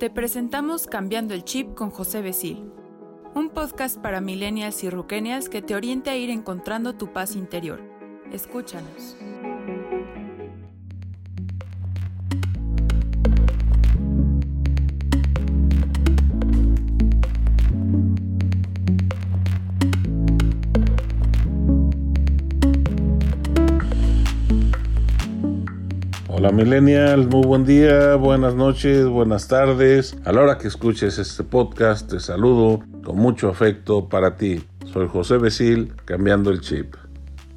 Te presentamos Cambiando el Chip con José Besil, un podcast para millennials y ruquenials que te oriente a ir encontrando tu paz interior. Escúchanos. Hola millennials, muy buen día, buenas noches, buenas tardes. A la hora que escuches este podcast te saludo con mucho afecto para ti. Soy José Besil, cambiando el chip.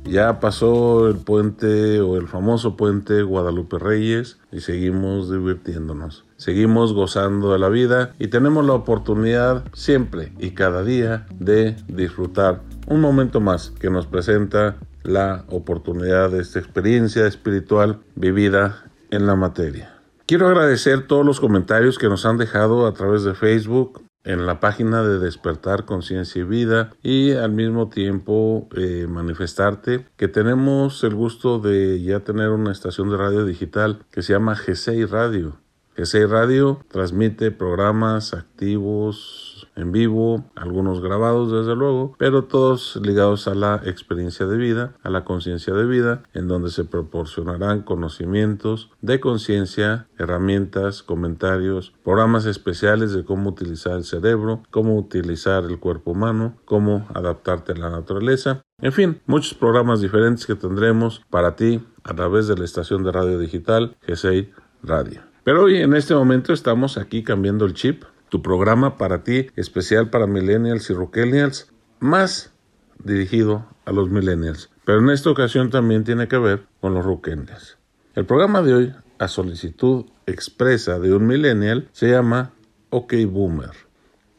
Ya pasó el puente o el famoso puente Guadalupe Reyes y seguimos divirtiéndonos. Seguimos gozando de la vida y tenemos la oportunidad siempre y cada día de disfrutar un momento más que nos presenta la oportunidad de esta experiencia espiritual vivida en la materia. Quiero agradecer todos los comentarios que nos han dejado a través de Facebook, en la página de Despertar Conciencia y Vida y al mismo tiempo eh, manifestarte que tenemos el gusto de ya tener una estación de radio digital que se llama G6 Radio. G6 Radio transmite programas activos, en vivo, algunos grabados desde luego, pero todos ligados a la experiencia de vida, a la conciencia de vida, en donde se proporcionarán conocimientos de conciencia, herramientas, comentarios, programas especiales de cómo utilizar el cerebro, cómo utilizar el cuerpo humano, cómo adaptarte a la naturaleza. En fin, muchos programas diferentes que tendremos para ti a través de la estación de radio digital G6 Radio. Pero hoy en este momento estamos aquí cambiando el chip tu programa para ti, especial para millennials y rookelials, más dirigido a los millennials. Pero en esta ocasión también tiene que ver con los rookelials. El programa de hoy, a solicitud expresa de un millennial, se llama OK Boomer.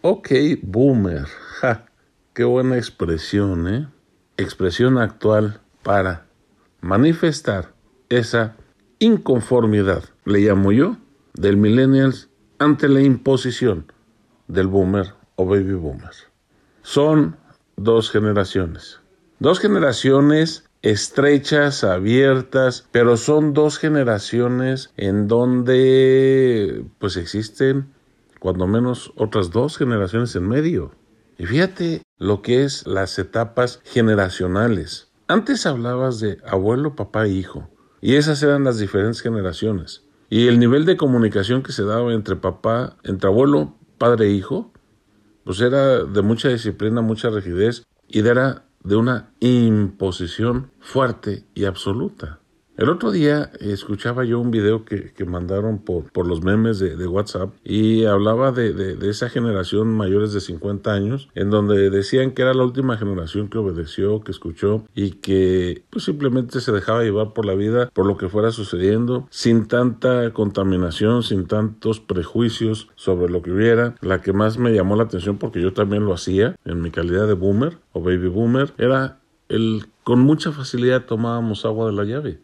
OK Boomer. Ja, qué buena expresión, ¿eh? Expresión actual para manifestar esa inconformidad, le llamo yo, del millennials ante la imposición del boomer o baby boomer. Son dos generaciones. Dos generaciones estrechas, abiertas, pero son dos generaciones en donde pues existen cuando menos otras dos generaciones en medio. Y fíjate lo que es las etapas generacionales. Antes hablabas de abuelo, papá e hijo, y esas eran las diferentes generaciones. Y el nivel de comunicación que se daba entre papá, entre abuelo, padre e hijo, pues era de mucha disciplina, mucha rigidez y era de una imposición fuerte y absoluta. El otro día escuchaba yo un video que, que mandaron por, por, los memes de, de, WhatsApp y hablaba de, de, esa generación mayores de 50 años, en donde decían que era la última generación que obedeció, que escuchó y que pues, simplemente se dejaba llevar por la vida, por lo que fuera sucediendo, sin tanta contaminación, sin tantos prejuicios sobre lo que hubiera. La que más me llamó la atención, porque yo también lo hacía en mi calidad de boomer o baby boomer, era el con mucha facilidad tomábamos agua de la llave.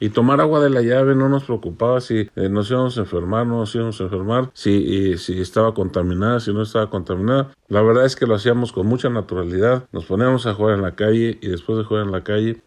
Y tomar agua de la llave no nos preocupaba si eh, nos íbamos a enfermar, no nos íbamos a enfermar, si, si estaba contaminada, si no estaba contaminada. La verdad es que lo hacíamos con mucha naturalidad. Nos poníamos a jugar en la calle y después de jugar en la calle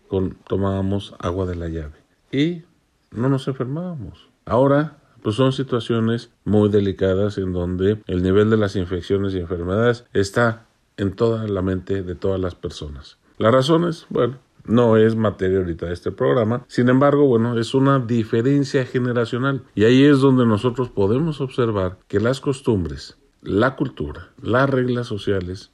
tomábamos agua de la llave. Y no nos enfermábamos. Ahora pues son situaciones muy delicadas en donde el nivel de las infecciones y enfermedades está en toda la mente de todas las personas. Las razones, bueno, no es materia ahorita de este programa. Sin embargo, bueno, es una diferencia generacional. Y ahí es donde nosotros podemos observar que las costumbres, la cultura, las reglas sociales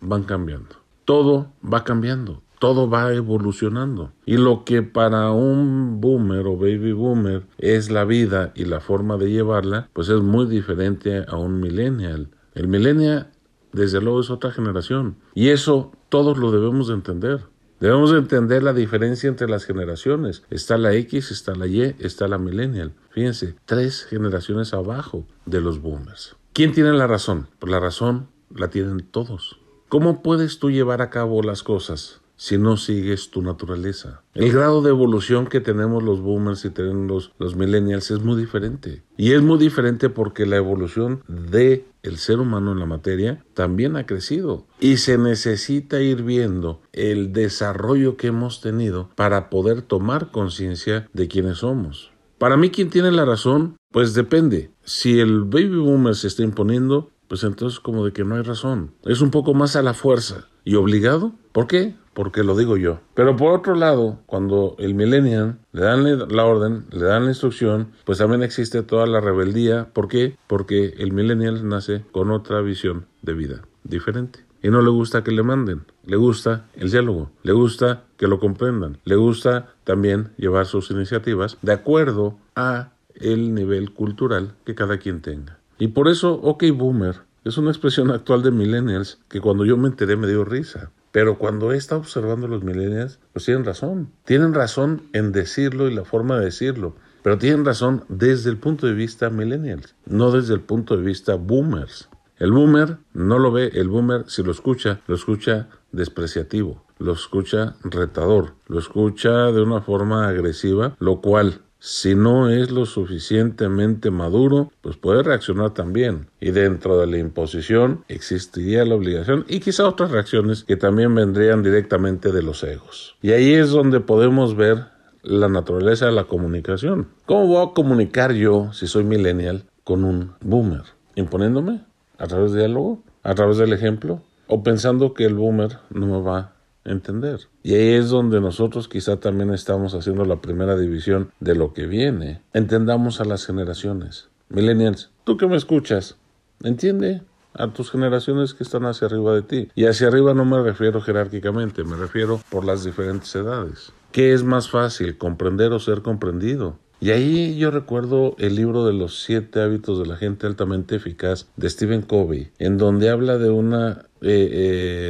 van cambiando. Todo va cambiando. Todo va evolucionando. Y lo que para un boomer o baby boomer es la vida y la forma de llevarla, pues es muy diferente a un millennial. El millennial, desde luego, es otra generación. Y eso todos lo debemos de entender. Debemos entender la diferencia entre las generaciones. Está la X, está la Y, está la millennial. Fíjense, tres generaciones abajo de los boomers. ¿Quién tiene la razón? Pues la razón la tienen todos. ¿Cómo puedes tú llevar a cabo las cosas si no sigues tu naturaleza. El grado de evolución que tenemos los boomers y tenemos los, los, millennials es muy diferente. Y es muy diferente porque la evolución de el ser humano en la materia también ha crecido y se necesita ir viendo el desarrollo que hemos tenido para poder tomar conciencia de quiénes somos. Para mí quien tiene la razón Pues depende. Si el baby boomer se está imponiendo, pues entonces como de que no hay razón. Es un poco más a la fuerza y obligado. ¿Por qué? Porque lo digo yo. Pero por otro lado, cuando el millennial le dan la orden, le dan la instrucción, pues también existe toda la rebeldía. ¿Por qué? Porque el millennial nace con otra visión de vida diferente. Y no le gusta que le manden, le gusta el diálogo, le gusta que lo comprendan, le gusta también llevar sus iniciativas de acuerdo a el nivel cultural que cada quien tenga. Y por eso, OK Boomer es una expresión actual de millennials que cuando yo me enteré me dio risa. Pero cuando he estado observando a los millennials, pues tienen razón. Tienen razón en decirlo y la forma de decirlo. Pero tienen razón desde el punto de vista millennials, no desde el punto de vista boomers. El boomer no lo ve, el boomer si lo escucha, lo escucha despreciativo, lo escucha retador, lo escucha de una forma agresiva, lo cual si no es lo suficientemente maduro, pues puede reaccionar también. Y dentro de la imposición existiría la obligación y quizá otras reacciones que también vendrían directamente de los egos. Y ahí es donde podemos ver la naturaleza de la comunicación. ¿Cómo voy a comunicar yo, si soy millennial, con un boomer? ¿Imponiéndome? ¿A través del diálogo? ¿A través del ejemplo? ¿O pensando que el boomer no me va entender. Y ahí es donde nosotros quizá también estamos haciendo la primera división de lo que viene. Entendamos a las generaciones. Millennials, tú que me escuchas, entiende a tus generaciones que están hacia arriba de ti. Y hacia arriba no me refiero jerárquicamente, me refiero por las diferentes edades. ¿Qué es más fácil, comprender o ser comprendido? Y ahí yo recuerdo el libro de los siete hábitos de la gente altamente eficaz de Stephen Covey, en donde habla de una eh,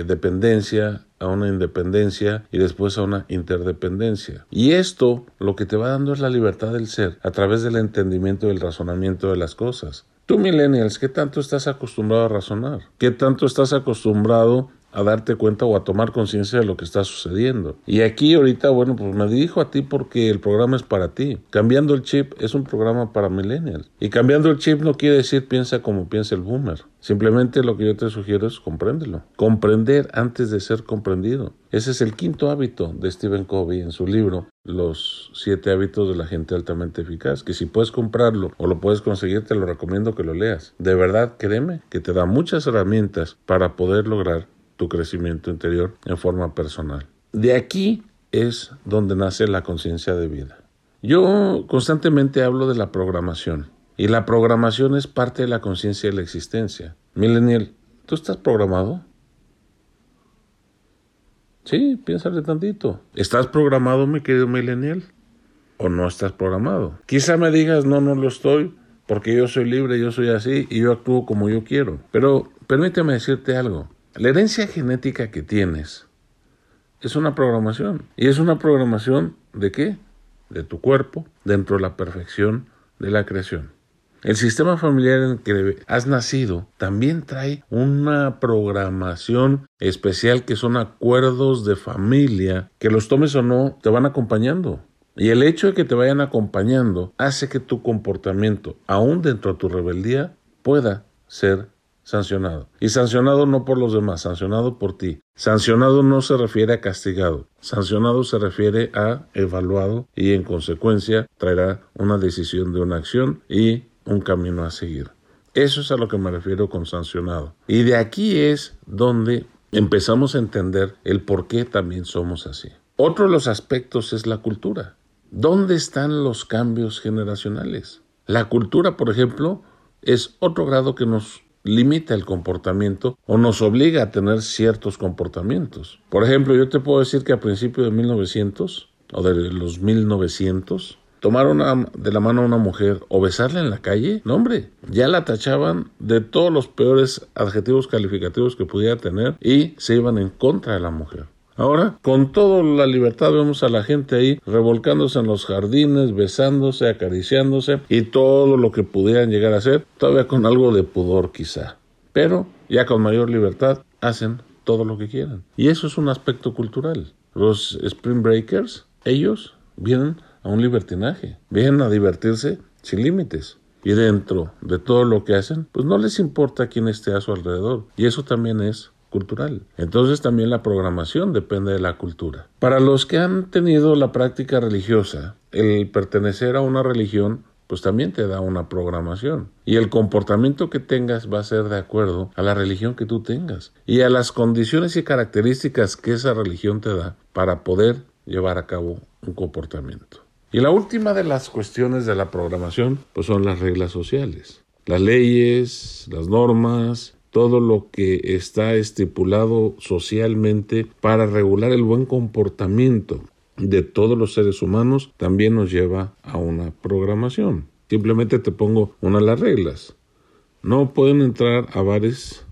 eh, dependencia a una independencia y después a una interdependencia. Y esto lo que te va dando es la libertad del ser a través del entendimiento y razonamiento de las cosas. Tú, millennials, ¿qué tanto estás acostumbrado a razonar? ¿Qué tanto estás acostumbrado a darte cuenta o a tomar conciencia de lo que está sucediendo. Y aquí ahorita, bueno, pues me dirijo a ti porque el programa es para ti. Cambiando el chip es un programa para millennials. Y cambiando el chip no quiere decir piensa como piensa el boomer. Simplemente lo que yo te sugiero es compréndelo. Comprender antes de ser comprendido. Ese es el quinto hábito de Stephen Covey en su libro Los siete hábitos de la gente altamente eficaz. Que si puedes comprarlo o lo puedes conseguir, te lo recomiendo que lo leas. De verdad, créeme que te da muchas herramientas para poder lograr tu crecimiento interior en forma personal. De aquí es donde nace la conciencia de vida. Yo constantemente hablo de la programación y la programación es parte de la conciencia de la existencia. Millennial, ¿tú estás programado? Sí, piénsale tantito. ¿Estás programado, mi querido millennial? ¿O no estás programado? Quizá me digas, no, no lo estoy, porque yo soy libre, yo soy así y yo actúo como yo quiero. Pero permíteme decirte algo. La herencia genética que tienes es una programación. ¿Y es una programación de qué? De tu cuerpo dentro de la perfección de la creación. El sistema familiar en el que has nacido también trae una programación especial que son acuerdos de familia que los tomes o no te van acompañando. Y el hecho de que te vayan acompañando hace que tu comportamiento, aún dentro de tu rebeldía, pueda ser sancionado. Y sancionado no por los demás, sancionado por ti. Sancionado no se refiere a castigado, sancionado se refiere a evaluado y en consecuencia traerá una decisión de una acción y un camino a seguir. Eso es a lo que me refiero con sancionado. Y de aquí es donde empezamos a entender el por qué también somos así. Otro de los aspectos es la cultura. ¿Dónde están los cambios generacionales? La cultura, por ejemplo, es otro grado que nos limita el comportamiento o nos obliga a tener ciertos comportamientos. Por ejemplo, yo te puedo decir que a principios de 1900 o de los 1900, tomar una, de la mano a una mujer o besarla en la calle, no hombre, ya la tachaban de todos los peores adjetivos calificativos que pudiera tener y se iban en contra de la mujer. Ahora, con toda la libertad vemos a la gente ahí revolcándose en los jardines, besándose, acariciándose y todo lo que pudieran llegar a hacer, todavía con algo de pudor quizá. Pero ya con mayor libertad hacen todo lo que quieran. Y eso es un aspecto cultural. Los Spring Breakers, ellos vienen a un libertinaje, vienen a divertirse sin límites. Y dentro de todo lo que hacen, pues no les importa quién esté a su alrededor. Y eso también es cultural. Entonces también la programación depende de la cultura. Para los que han tenido la práctica religiosa, el pertenecer a una religión pues también te da una programación. Y el comportamiento que tengas va a ser de acuerdo a la religión que tú tengas y a las condiciones y características que esa religión te da para poder llevar a cabo un comportamiento. Y la última de las cuestiones de la programación, pues son las reglas sociales. Las leyes, las normas, todo lo que está estipulado socialmente para regular el buen comportamiento de todos los seres humanos también nos lleva a una programación. Simplemente te pongo una de las reglas. No pueden entrar a bares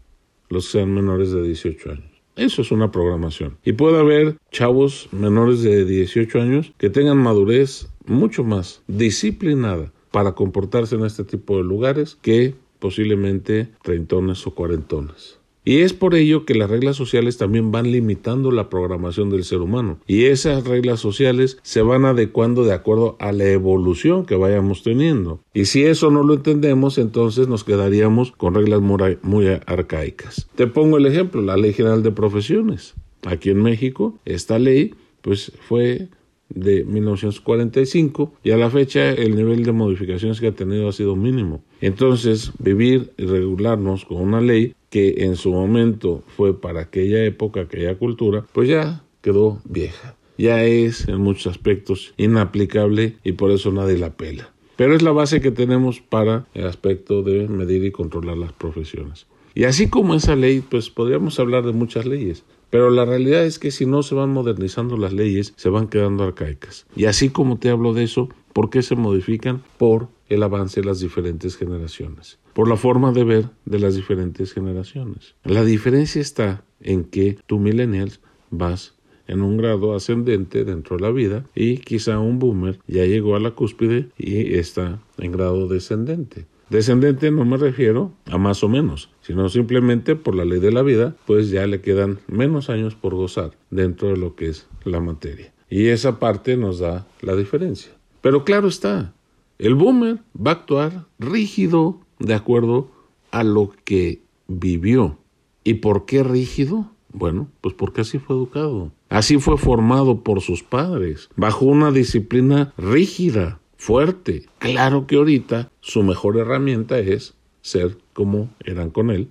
los que sean menores de 18 años. Eso es una programación. Y puede haber chavos menores de 18 años que tengan madurez mucho más disciplinada para comportarse en este tipo de lugares que posiblemente treintones o cuarentones. Y es por ello que las reglas sociales también van limitando la programación del ser humano. Y esas reglas sociales se van adecuando de acuerdo a la evolución que vayamos teniendo. Y si eso no lo entendemos, entonces nos quedaríamos con reglas muy, arcaicas. Te pongo el ejemplo, la Ley General de Profesiones. Aquí en México, esta ley pues fue de 1945 y a la fecha el nivel de modificaciones que ha tenido ha sido mínimo. Entonces, vivir y regularnos con una ley que en su momento fue para aquella época, aquella cultura, pues ya quedó vieja. Ya es en muchos aspectos inaplicable y por eso nadie la pela. Pero es la base que tenemos para el aspecto de medir y controlar las profesiones. Y así como esa ley, pues podríamos hablar de muchas leyes. Pero la realidad es que si no se van modernizando las leyes, se van quedando arcaicas. Y así como te hablo de eso, ¿por qué se modifican? Por el avance de las diferentes generaciones, por la forma de ver de las diferentes generaciones. La diferencia está en que tú millennials vas en un grado ascendente dentro de la vida y quizá un boomer ya llegó a la cúspide y está en grado descendente. Descendente no me refiero a más o menos, sino simplemente por la ley de la vida, pues ya le quedan menos años por gozar dentro de lo que es la materia. Y esa parte nos da la diferencia. Pero claro está, el boomer va a actuar rígido de acuerdo a lo que vivió. ¿Y por qué rígido? Bueno, pues porque así fue educado. Así fue formado por sus padres, bajo una disciplina rígida, fuerte. Claro que ahorita su mejor herramienta es ser como eran con él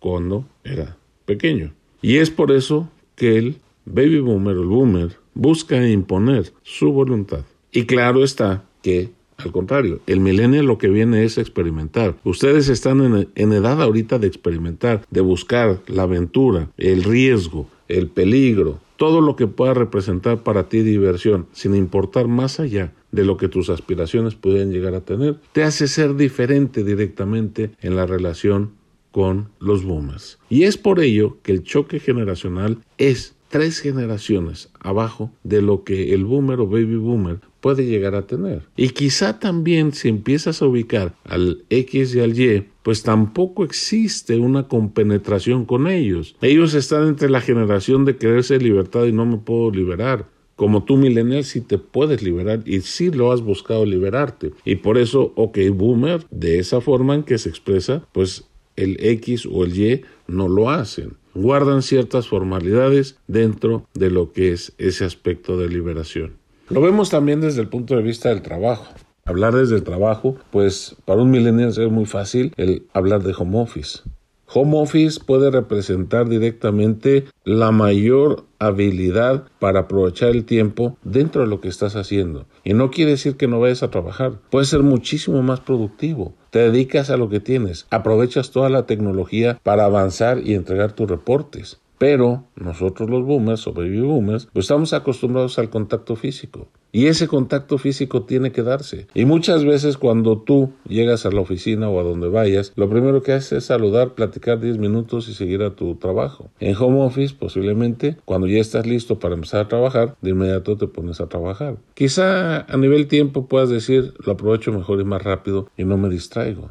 cuando era pequeño. Y es por eso que el baby boomer, el boomer, busca imponer su voluntad. Y claro está que, al contrario, el millennial lo que viene es experimentar. Ustedes están en, en edad ahorita de experimentar, de buscar la aventura, el riesgo, el peligro, todo lo que pueda representar para ti diversión, sin importar más allá de lo que tus aspiraciones pueden llegar a tener, te hace ser diferente directamente en la relación con los boomers. Y es por ello que el choque generacional es tres generaciones abajo de lo que el boomer o baby boomer puede llegar a tener. Y quizá también si empiezas a ubicar al X y al Y, pues tampoco existe una compenetración con ellos. Ellos están entre la generación de quererse libertad y no me puedo liberar como tú millennial sí te puedes liberar y sí lo has buscado liberarte. Y por eso, ok, boomer, de esa forma en que se expresa, pues el X o el Y no lo hacen. Guardan ciertas formalidades dentro de lo que es ese aspecto de liberación. Lo vemos también desde el punto de vista del trabajo. Hablar desde el trabajo, pues para un millennial es muy fácil el hablar de home office. Home Office puede representar directamente la mayor habilidad para aprovechar el tiempo dentro de lo que estás haciendo. Y no quiere decir que no vayas a trabajar. Puedes ser muchísimo más productivo. Te dedicas a lo que tienes. Aprovechas toda la tecnología para avanzar y entregar tus reportes. Pero nosotros los boomers o baby boomers, pues estamos acostumbrados al contacto físico. Y ese contacto físico tiene que darse. Y muchas veces cuando tú llegas a la oficina o a donde vayas, lo primero que haces es saludar, platicar 10 minutos y seguir a tu trabajo. En home office, posiblemente, cuando ya estás listo para empezar a trabajar, de inmediato te pones a trabajar. Quizá a nivel tiempo puedas decir, lo aprovecho mejor y más rápido y no me distraigo.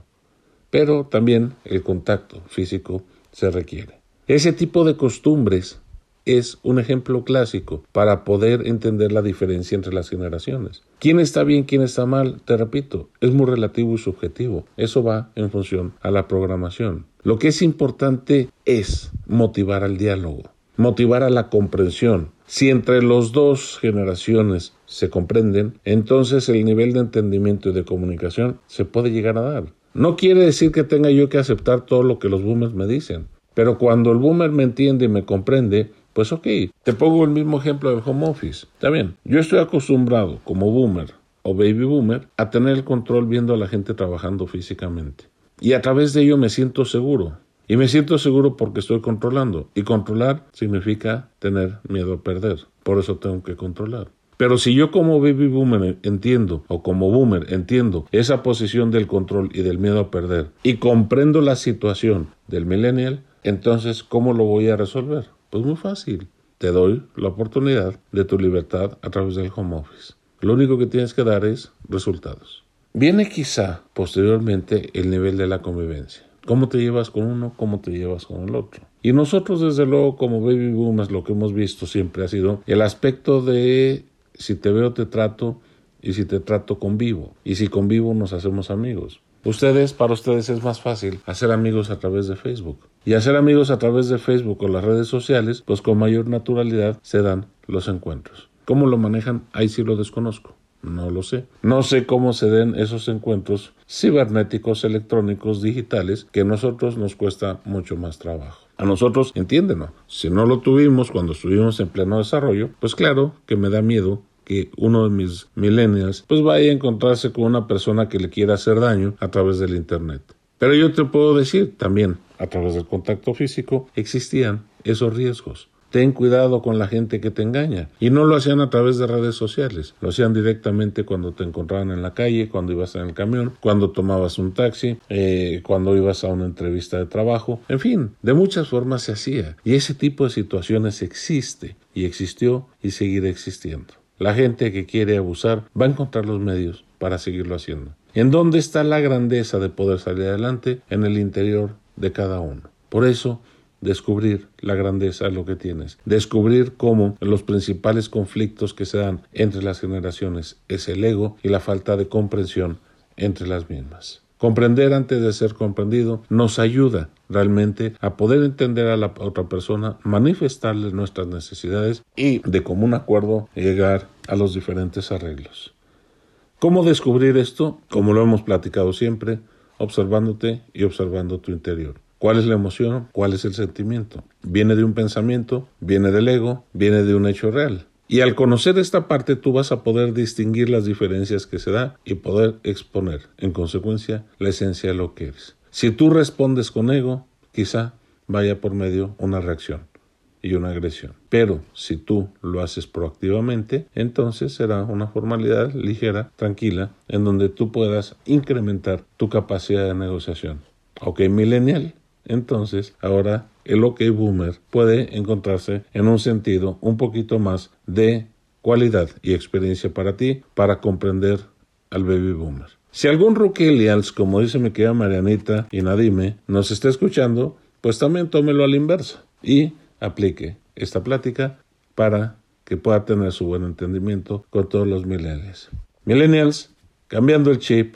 Pero también el contacto físico se requiere. Ese tipo de costumbres es un ejemplo clásico para poder entender la diferencia entre las generaciones. ¿Quién está bien, quién está mal? Te repito, es muy relativo y subjetivo. Eso va en función a la programación. Lo que es importante es motivar al diálogo, motivar a la comprensión, Si entre las dos generaciones se comprenden, entonces el nivel de entendimiento y de comunicación se puede llegar a dar. No quiere decir que tenga yo que aceptar todo lo que los boomers me dicen, pero cuando el boomer me entiende y me comprende, pues ok, te pongo el mismo ejemplo del home office. Está bien, yo estoy acostumbrado como boomer o baby boomer a tener el control viendo a la gente trabajando físicamente. Y a través de ello me siento seguro. Y me siento seguro porque estoy controlando. Y controlar significa tener miedo a perder. Por eso tengo que controlar. Pero si yo como baby boomer entiendo, o como boomer entiendo esa posición del control y del miedo a perder, y comprendo la situación del millennial, entonces, ¿cómo lo voy a resolver? Pues muy fácil. Te doy la oportunidad de tu libertad a través del home office. Lo único que tienes que dar es resultados. Viene quizá posteriormente el nivel de la convivencia. ¿Cómo te llevas con uno? ¿Cómo te llevas con el otro? Y nosotros, desde luego, como baby boomers, lo que hemos visto siempre ha sido el aspecto de si te veo, te trato, y si te trato, convivo. Y si convivo, nos hacemos amigos. Ustedes, para ustedes es más fácil hacer amigos a través de Facebook. Y hacer amigos a través de Facebook o las redes sociales, pues con mayor naturalidad se dan los encuentros. ¿Cómo lo manejan? Ahí sí lo desconozco. No lo sé. No sé cómo se den esos encuentros cibernéticos, electrónicos, digitales, que a nosotros nos cuesta mucho más trabajo. A nosotros, entiéndenos, si no lo tuvimos cuando estuvimos en pleno desarrollo, pues claro que me da miedo que uno de mis millennials pues vaya a encontrarse con una persona que le quiera hacer daño a través del internet. Pero yo te puedo decir también, a través del contacto físico, existían esos riesgos. Ten cuidado con la gente que te engaña. Y no lo hacían a través de redes sociales, lo hacían directamente cuando te encontraban en la calle, cuando ibas en el camión, cuando tomabas un taxi, eh, cuando ibas a una entrevista de trabajo. En fin, de muchas formas se hacía. Y ese tipo de situaciones existe y existió y seguirá existiendo. La gente que quiere abusar va a encontrar los medios para seguirlo haciendo. ¿En dónde está la grandeza de poder salir adelante? En el interior de cada uno. Por eso, descubrir la grandeza de lo que tienes, descubrir cómo los principales conflictos que se dan entre las generaciones es el ego y la falta de comprensión entre las mismas. Comprender antes de ser comprendido nos ayuda realmente a poder entender a la otra persona, manifestarle nuestras necesidades y de común acuerdo llegar a los diferentes arreglos. ¿Cómo descubrir esto? Como lo hemos platicado siempre, observándote y observando tu interior. ¿Cuál es la emoción? ¿Cuál es el sentimiento? ¿Viene de un pensamiento? ¿Viene del ego? ¿Viene de un hecho real? Y al conocer esta parte tú vas a poder distinguir las diferencias que se da y poder exponer, en consecuencia, la esencia de lo que eres. Si tú respondes con ego, quizá vaya por medio una reacción y una agresión. Pero si tú lo haces proactivamente, entonces será una formalidad ligera, tranquila, en donde tú puedas incrementar tu capacidad de negociación. Ok, millennial, entonces ahora el OK Boomer puede encontrarse en un sentido un poquito más de cualidad y experiencia para ti para comprender al Baby Boomer. Si algún Rookie como dice mi querida Marianita y Nadime, nos está escuchando, pues también tómelo a la inversa y aplique esta plática para que pueda tener su buen entendimiento con todos los millennials. Millennials, cambiando el chip,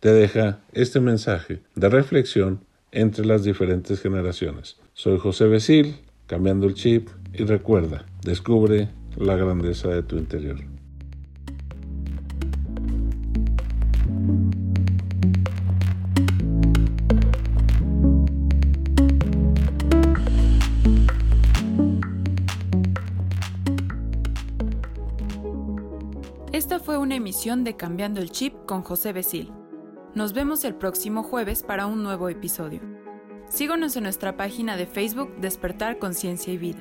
te deja este mensaje de reflexión entre las diferentes generaciones. Soy José Besil, cambiando el chip y recuerda, descubre la grandeza de tu interior. Emisión de Cambiando el Chip con José Besil. Nos vemos el próximo jueves para un nuevo episodio. Síguenos en nuestra página de Facebook Despertar Conciencia y Vida.